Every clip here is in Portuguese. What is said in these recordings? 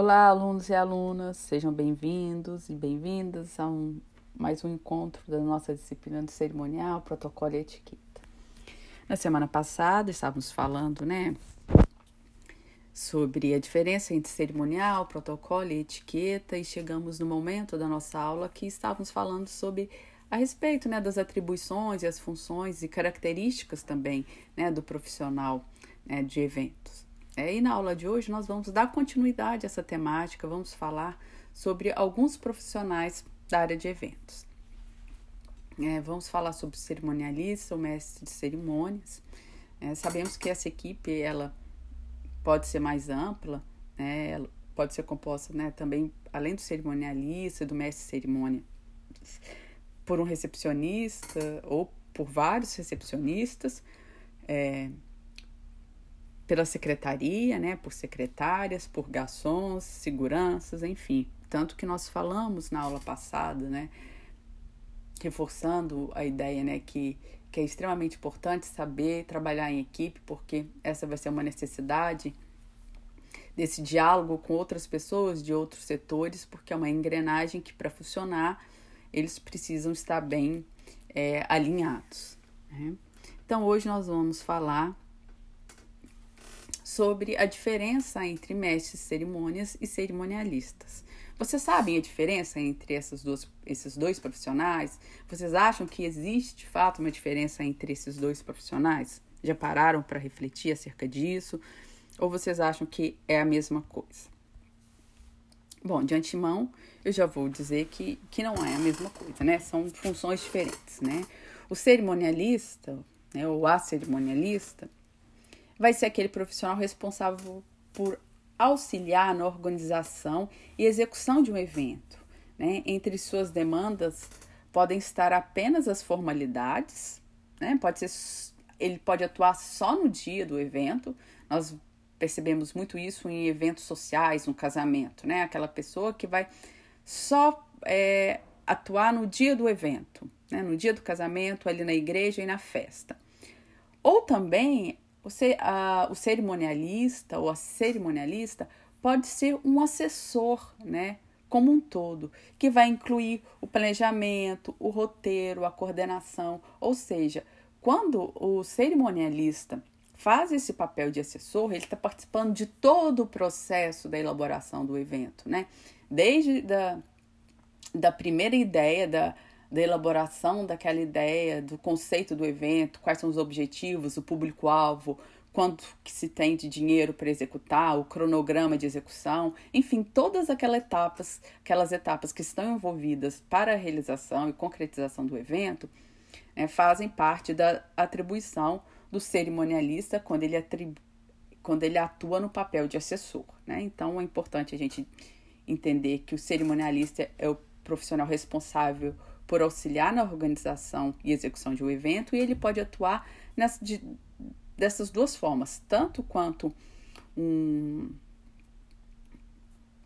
Olá, alunos e alunas, sejam bem-vindos e bem-vindas a um, mais um encontro da nossa disciplina de cerimonial, protocolo e etiqueta. Na semana passada estávamos falando, né, sobre a diferença entre cerimonial, protocolo e etiqueta e chegamos no momento da nossa aula que estávamos falando sobre a respeito, né, das atribuições e as funções e características também, né, do profissional né, de eventos. É, e na aula de hoje nós vamos dar continuidade a essa temática, vamos falar sobre alguns profissionais da área de eventos. É, vamos falar sobre o cerimonialista, o mestre de cerimônias. É, sabemos que essa equipe ela pode ser mais ampla, né, ela pode ser composta né, também, além do cerimonialista, do mestre de cerimônia, por um recepcionista ou por vários recepcionistas. É, pela secretaria, né, por secretárias, por garçons, seguranças, enfim. Tanto que nós falamos na aula passada, né, reforçando a ideia, né, que, que é extremamente importante saber trabalhar em equipe, porque essa vai ser uma necessidade desse diálogo com outras pessoas de outros setores, porque é uma engrenagem que, para funcionar, eles precisam estar bem é, alinhados. Né? Então, hoje nós vamos falar sobre a diferença entre mestres cerimônias e cerimonialistas. Vocês sabem a diferença entre essas duas, esses dois profissionais? Vocês acham que existe de fato uma diferença entre esses dois profissionais? Já pararam para refletir acerca disso? Ou vocês acham que é a mesma coisa? Bom, de antemão, eu já vou dizer que, que não é a mesma coisa, né? São funções diferentes, né? O cerimonialista, né, ou a cerimonialista, vai ser aquele profissional responsável por auxiliar na organização e execução de um evento. Né? Entre suas demandas podem estar apenas as formalidades, né? pode ser, ele pode atuar só no dia do evento. Nós percebemos muito isso em eventos sociais, no casamento, né? Aquela pessoa que vai só é, atuar no dia do evento, né? no dia do casamento, ali na igreja e na festa. Ou também o, a, o cerimonialista ou a cerimonialista pode ser um assessor, né? Como um todo, que vai incluir o planejamento, o roteiro, a coordenação. Ou seja, quando o cerimonialista faz esse papel de assessor, ele está participando de todo o processo da elaboração do evento, né? Desde da, da primeira ideia, da, da elaboração daquela ideia, do conceito do evento, quais são os objetivos, o público-alvo, quanto que se tem de dinheiro para executar, o cronograma de execução, enfim, todas aquelas etapas, aquelas etapas que estão envolvidas para a realização e concretização do evento, né, fazem parte da atribuição do cerimonialista quando ele, quando ele atua no papel de assessor. Né? Então é importante a gente entender que o cerimonialista é o profissional responsável por auxiliar na organização e execução de um evento, e ele pode atuar nessa, de, dessas duas formas, tanto quanto um,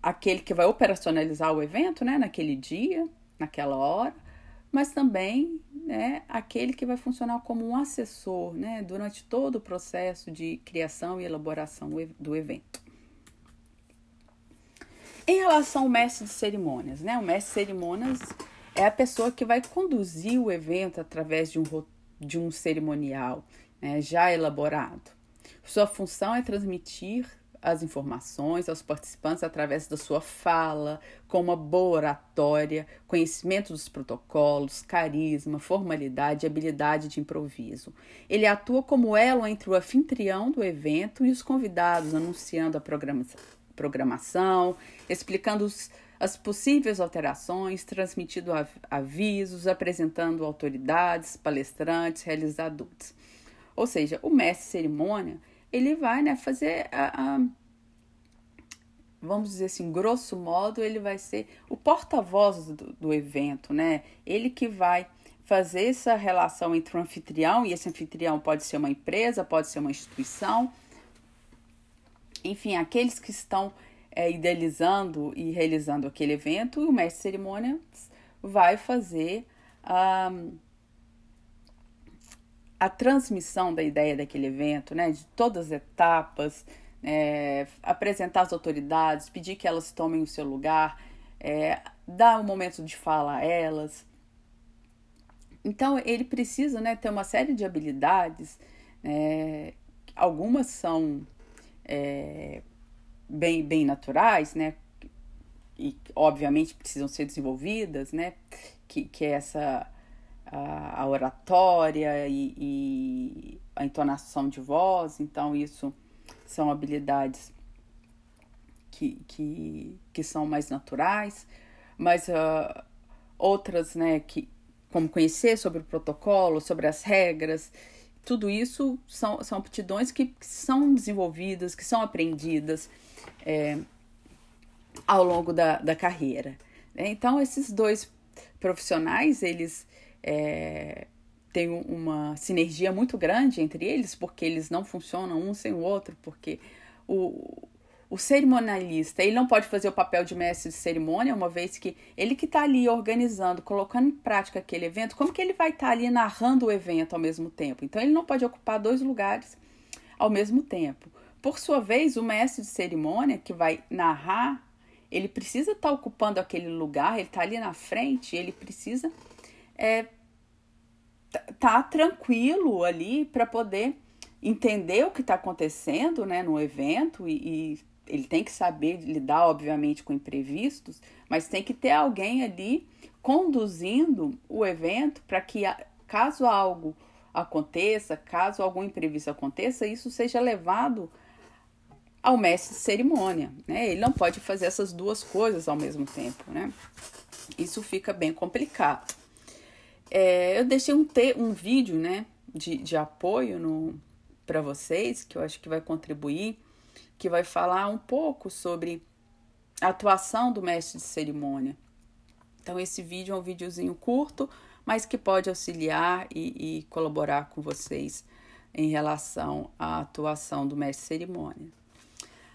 aquele que vai operacionalizar o evento, né, naquele dia, naquela hora, mas também né, aquele que vai funcionar como um assessor né, durante todo o processo de criação e elaboração do evento. Em relação ao mestre de cerimônias, né, o mestre de cerimônias é a pessoa que vai conduzir o evento através de um, de um cerimonial né, já elaborado. Sua função é transmitir as informações aos participantes através da sua fala, com uma boa oratória, conhecimento dos protocolos, carisma, formalidade e habilidade de improviso. Ele atua como elo entre o anfitrião do evento e os convidados, anunciando a programação, explicando os as possíveis alterações, transmitindo avisos, apresentando autoridades, palestrantes, realizadores. Ou seja, o mestre cerimônia, ele vai né, fazer a, a vamos dizer assim, grosso modo, ele vai ser o porta-voz do, do, evento, né? Ele que vai fazer essa relação entre o anfitrião, e esse anfitrião pode ser uma empresa, pode ser uma instituição, enfim, aqueles que estão é, idealizando e realizando aquele evento, e o mestre de cerimônias vai fazer a, a transmissão da ideia daquele evento, né, de todas as etapas, é, apresentar as autoridades, pedir que elas tomem o seu lugar, é, dar um momento de fala a elas. Então ele precisa né, ter uma série de habilidades, né, algumas são é, bem, bem naturais, né, e obviamente precisam ser desenvolvidas, né, que, que é essa a, a oratória e, e a entonação de voz, então isso são habilidades que, que, que são mais naturais, mas uh, outras, né, que, como conhecer sobre o protocolo, sobre as regras, tudo isso são, são aptidões que são desenvolvidas, que são aprendidas é, ao longo da, da carreira. Né? Então, esses dois profissionais, eles é, têm uma sinergia muito grande entre eles, porque eles não funcionam um sem o outro, porque o, o cerimonialista, ele não pode fazer o papel de mestre de cerimônia, uma vez que ele que está ali organizando, colocando em prática aquele evento, como que ele vai estar tá ali narrando o evento ao mesmo tempo? Então, ele não pode ocupar dois lugares ao mesmo tempo. Por sua vez, o mestre de cerimônia, que vai narrar, ele precisa estar tá ocupando aquele lugar, ele está ali na frente, ele precisa é, tá tranquilo ali para poder entender o que está acontecendo né, no evento e, e ele tem que saber lidar, obviamente, com imprevistos, mas tem que ter alguém ali conduzindo o evento para que, caso algo aconteça, caso algum imprevisto aconteça, isso seja levado ao mestre de cerimônia. Né? Ele não pode fazer essas duas coisas ao mesmo tempo. Né? Isso fica bem complicado. É, eu deixei um, te um vídeo né, de, de apoio para vocês, que eu acho que vai contribuir que vai falar um pouco sobre a atuação do mestre de cerimônia. Então, esse vídeo é um videozinho curto, mas que pode auxiliar e, e colaborar com vocês em relação à atuação do mestre de cerimônia.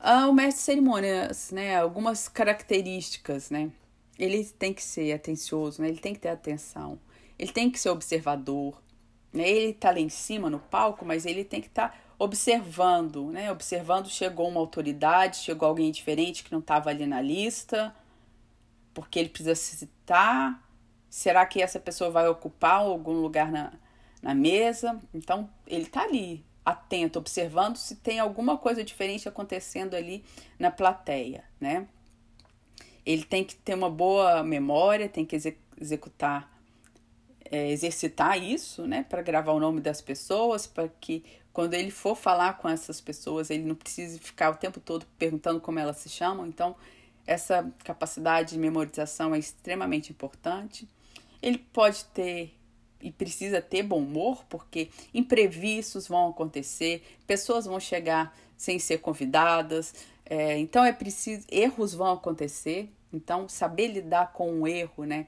Ah, o mestre de cerimônias, né, algumas características, né? Ele tem que ser atencioso, né? Ele tem que ter atenção. Ele tem que ser observador. Né? Ele está lá em cima no palco, mas ele tem que estar tá observando, né? Observando, chegou uma autoridade, chegou alguém diferente que não estava ali na lista, porque ele precisa citar. Será que essa pessoa vai ocupar algum lugar na, na mesa? Então, ele está ali, atento, observando se tem alguma coisa diferente acontecendo ali na plateia, né? Ele tem que ter uma boa memória, tem que executar, é, exercitar isso, né? Para gravar o nome das pessoas, para que quando ele for falar com essas pessoas, ele não precisa ficar o tempo todo perguntando como elas se chamam. Então, essa capacidade de memorização é extremamente importante. Ele pode ter e precisa ter bom humor, porque imprevistos vão acontecer, pessoas vão chegar sem ser convidadas, é, então é preciso, erros vão acontecer, então saber lidar com o erro, né?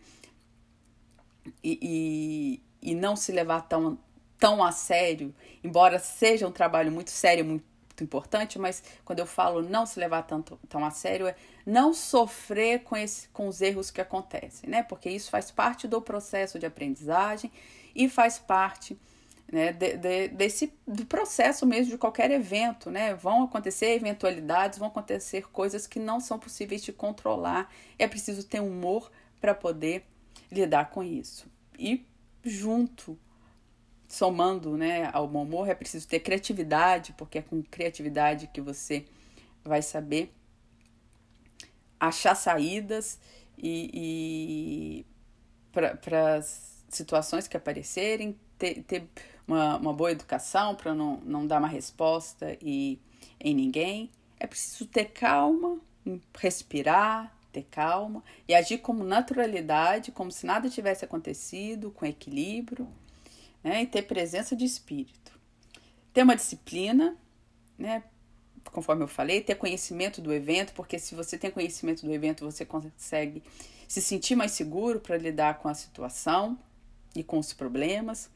E, e, e não se levar tão, tão a sério, embora seja um trabalho muito sério, muito importante, mas quando eu falo não se levar tanto, tão a sério, é não sofrer com, esse, com os erros que acontecem, né? Porque isso faz parte do processo de aprendizagem e faz parte né, de, de, desse do processo mesmo de qualquer evento, né? Vão acontecer eventualidades, vão acontecer coisas que não são possíveis de controlar. É preciso ter humor para poder lidar com isso. E junto somando né, ao bom humor, é preciso ter criatividade, porque é com criatividade que você vai saber achar saídas e, e para as situações que aparecerem, ter, ter uma, uma boa educação para não, não dar uma resposta e, em ninguém. É preciso ter calma, respirar, ter calma e agir com naturalidade, como se nada tivesse acontecido, com equilíbrio né? E ter presença de espírito. Ter uma disciplina, né? Conforme eu falei, ter conhecimento do evento, porque se você tem conhecimento do evento, você consegue se sentir mais seguro para lidar com a situação e com os problemas.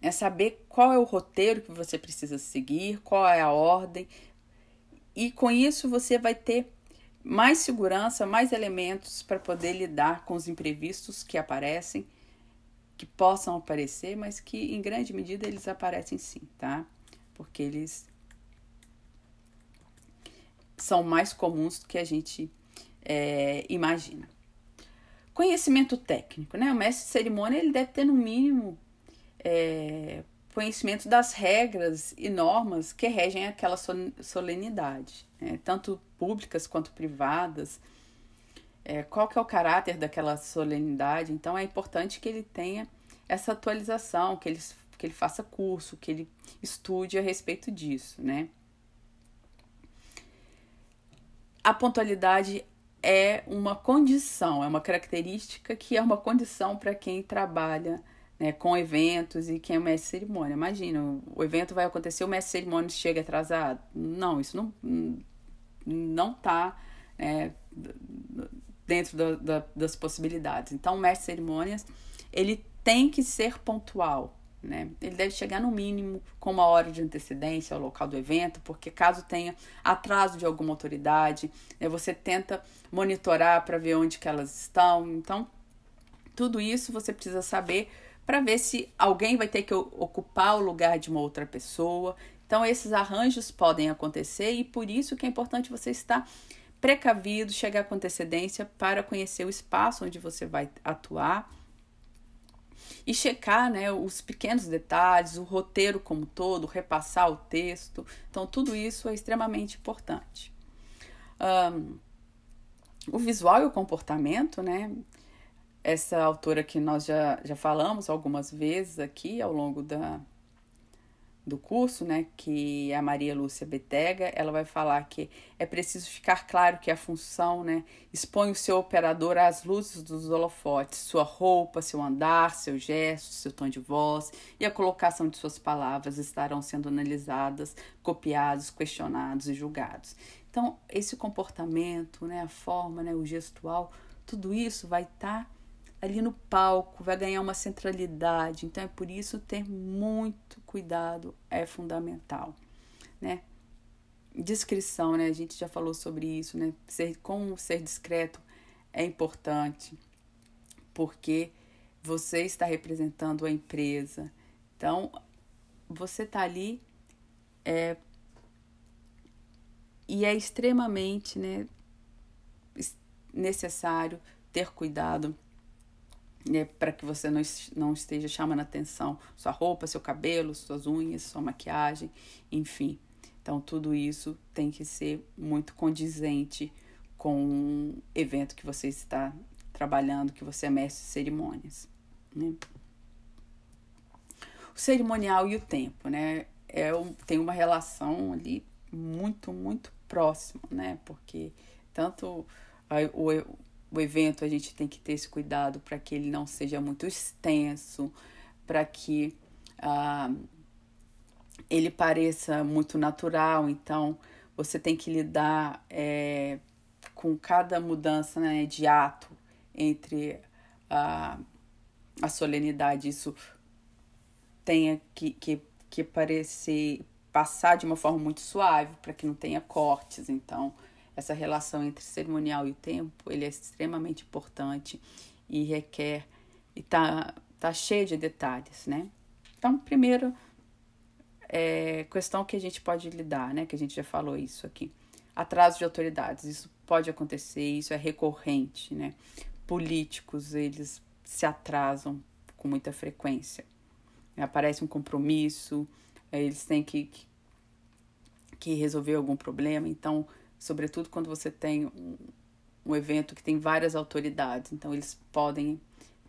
É saber qual é o roteiro que você precisa seguir, qual é a ordem. E com isso você vai ter mais segurança, mais elementos para poder lidar com os imprevistos que aparecem que possam aparecer, mas que em grande medida eles aparecem sim, tá? Porque eles são mais comuns do que a gente é, imagina. Conhecimento técnico, né? O mestre de cerimônia ele deve ter no mínimo é, conhecimento das regras e normas que regem aquela solenidade, né? tanto públicas quanto privadas. É, qual que é o caráter daquela solenidade? Então é importante que ele tenha essa atualização, que ele, que ele faça curso, que ele estude a respeito disso, né? A pontualidade é uma condição, é uma característica que é uma condição para quem trabalha né, com eventos e quem é mestre cerimônia. Imagina, o evento vai acontecer, o mestre cerimônia chega atrasado. Não, isso não não está né, dentro da, das possibilidades. Então, o mestre de cerimônias, ele tem que ser pontual, né? Ele deve chegar no mínimo com uma hora de antecedência ao local do evento, porque caso tenha atraso de alguma autoridade, né, você tenta monitorar para ver onde que elas estão. Então, tudo isso você precisa saber para ver se alguém vai ter que ocupar o lugar de uma outra pessoa. Então, esses arranjos podem acontecer e por isso que é importante você estar precavido, chegar com antecedência para conhecer o espaço onde você vai atuar e checar né, os pequenos detalhes, o roteiro como todo, repassar o texto. Então, tudo isso é extremamente importante. Um, o visual e o comportamento, né? Essa autora que nós já, já falamos algumas vezes aqui ao longo da, do curso, né, que é a Maria Lúcia Betega, ela vai falar que é preciso ficar claro que a função, né, expõe o seu operador às luzes dos holofotes, sua roupa, seu andar, seu gesto, seu tom de voz e a colocação de suas palavras estarão sendo analisadas, copiados, questionados e julgados. Então, esse comportamento, né, a forma, né, o gestual, tudo isso vai estar tá ali no palco, vai ganhar uma centralidade. Então é por isso ter muito cuidado é fundamental, né? Descrição, né? A gente já falou sobre isso, né? Ser, como ser discreto é importante, porque você está representando a empresa. Então, você está ali é, e é extremamente né, necessário ter cuidado né, para que você não, não esteja chamando atenção sua roupa, seu cabelo, suas unhas, sua maquiagem, enfim. Então, tudo isso tem que ser muito condizente com o evento que você está trabalhando, que você é mestre de cerimônias. Né? O cerimonial e o tempo, né? É tem uma relação ali muito, muito próxima, né? Porque tanto o, o evento a gente tem que ter esse cuidado para que ele não seja muito extenso, para que ah, ele pareça muito natural. Então, você tem que lidar é, com cada mudança né, de ato entre a, a solenidade. Isso tenha que, que, que parecer passar de uma forma muito suave para que não tenha cortes. Então, essa relação entre cerimonial e o tempo, ele é extremamente importante e requer e tá tá cheio de detalhes, né? Então, primeiro é questão que a gente pode lidar, né, que a gente já falou isso aqui. Atraso de autoridades, isso pode acontecer, isso é recorrente, né? Políticos, eles se atrasam com muita frequência. Aparece um compromisso, eles têm que, que resolver algum problema, então sobretudo quando você tem um, um evento que tem várias autoridades, então eles podem,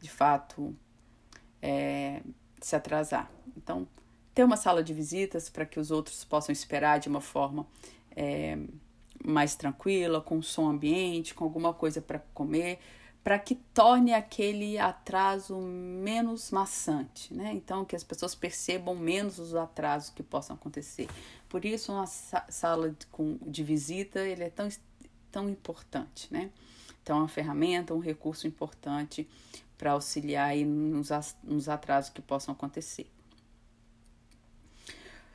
de fato, é, se atrasar. Então, ter uma sala de visitas para que os outros possam esperar de uma forma é, mais tranquila, com som ambiente, com alguma coisa para comer, para que torne aquele atraso menos maçante, né? Então, que as pessoas percebam menos os atrasos que possam acontecer. Por isso, uma sala de visita ele é tão, tão importante, né? Então, é uma ferramenta, um recurso importante para auxiliar nos, nos atrasos que possam acontecer.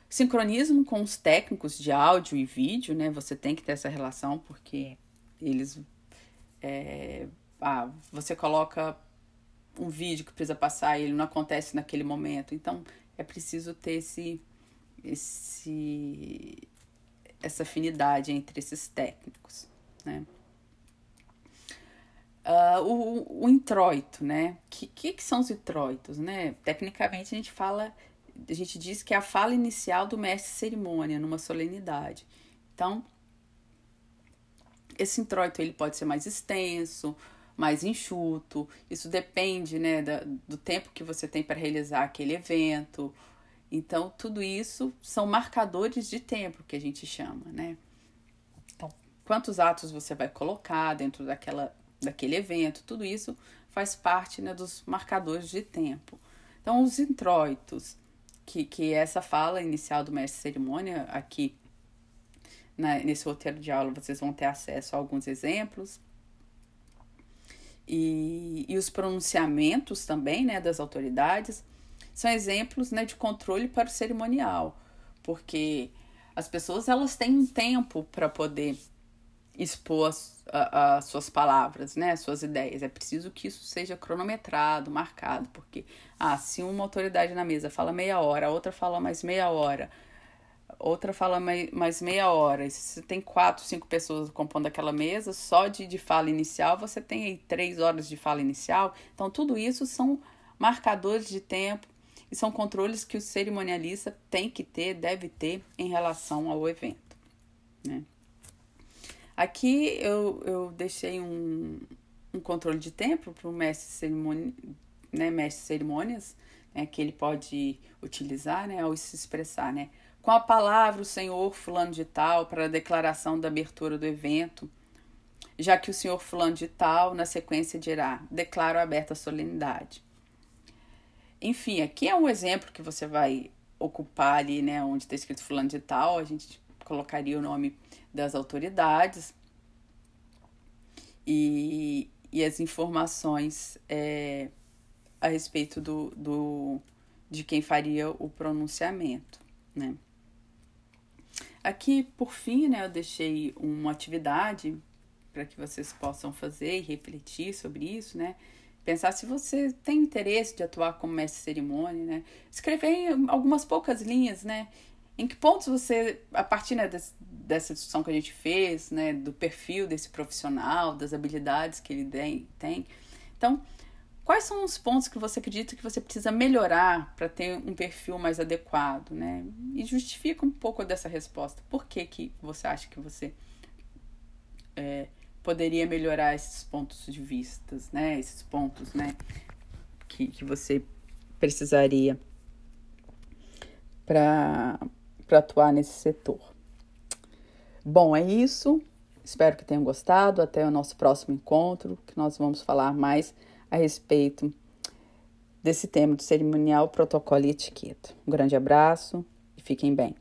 Sincronismo com os técnicos de áudio e vídeo, né? Você tem que ter essa relação, porque eles. É, ah, você coloca um vídeo que precisa passar e ele não acontece naquele momento. Então, é preciso ter esse esse essa afinidade entre esses técnicos, né? Uh, o, o introito, né? O que, que, que, são os introitos, né? Tecnicamente a gente fala, a gente diz que é a fala inicial do mestre cerimônia numa solenidade. Então, esse introito ele pode ser mais extenso, mais enxuto. Isso depende, né, da, do tempo que você tem para realizar aquele evento. Então, tudo isso são marcadores de tempo que a gente chama, né? Então, quantos atos você vai colocar dentro daquela daquele evento, tudo isso faz parte né, dos marcadores de tempo. Então, os introitos, que, que é essa fala inicial do mestre cerimônia, aqui né, nesse roteiro de aula vocês vão ter acesso a alguns exemplos. E, e os pronunciamentos também né, das autoridades são exemplos né, de controle para o cerimonial, porque as pessoas elas têm um tempo para poder expor as, a, as suas palavras, né, as suas ideias. É preciso que isso seja cronometrado, marcado, porque ah, se uma autoridade na mesa fala meia hora, a outra fala mais meia hora, outra fala mais, meia hora, se você tem quatro, cinco pessoas compondo aquela mesa, só de, de fala inicial, você tem aí três horas de fala inicial. Então, tudo isso são marcadores de tempo e são controles que o cerimonialista tem que ter, deve ter em relação ao evento, né? Aqui eu, eu deixei um, um controle de tempo para o mestre, cerimônia, né, mestre cerimônias, né, que ele pode utilizar né, ao se expressar. Né? Com a palavra, o senhor fulano de tal, para a declaração da abertura do evento, já que o senhor fulano de tal, na sequência, dirá, declaro aberta a solenidade. Enfim, aqui é um exemplo que você vai ocupar ali, né, onde está escrito fulano de tal, a gente colocaria o nome das autoridades e, e as informações é, a respeito do, do, de quem faria o pronunciamento, né? Aqui, por fim, né, eu deixei uma atividade para que vocês possam fazer e refletir sobre isso, né? Pensar se você tem interesse de atuar como mestre cerimônia, né? Escrever algumas poucas linhas, né? Em que pontos você, a partir né, dessa discussão que a gente fez, né, do perfil desse profissional, das habilidades que ele tem, então, quais são os pontos que você acredita que você precisa melhorar para ter um perfil mais adequado, né? E justifica um pouco dessa resposta. Por que, que você acha que você é, poderia melhorar esses pontos de vistas, né? Esses pontos, né? Que, que você precisaria para atuar nesse setor. Bom, é isso. Espero que tenham gostado. Até o nosso próximo encontro, que nós vamos falar mais a respeito desse tema do cerimonial, protocolo e etiqueta. Um grande abraço e fiquem bem.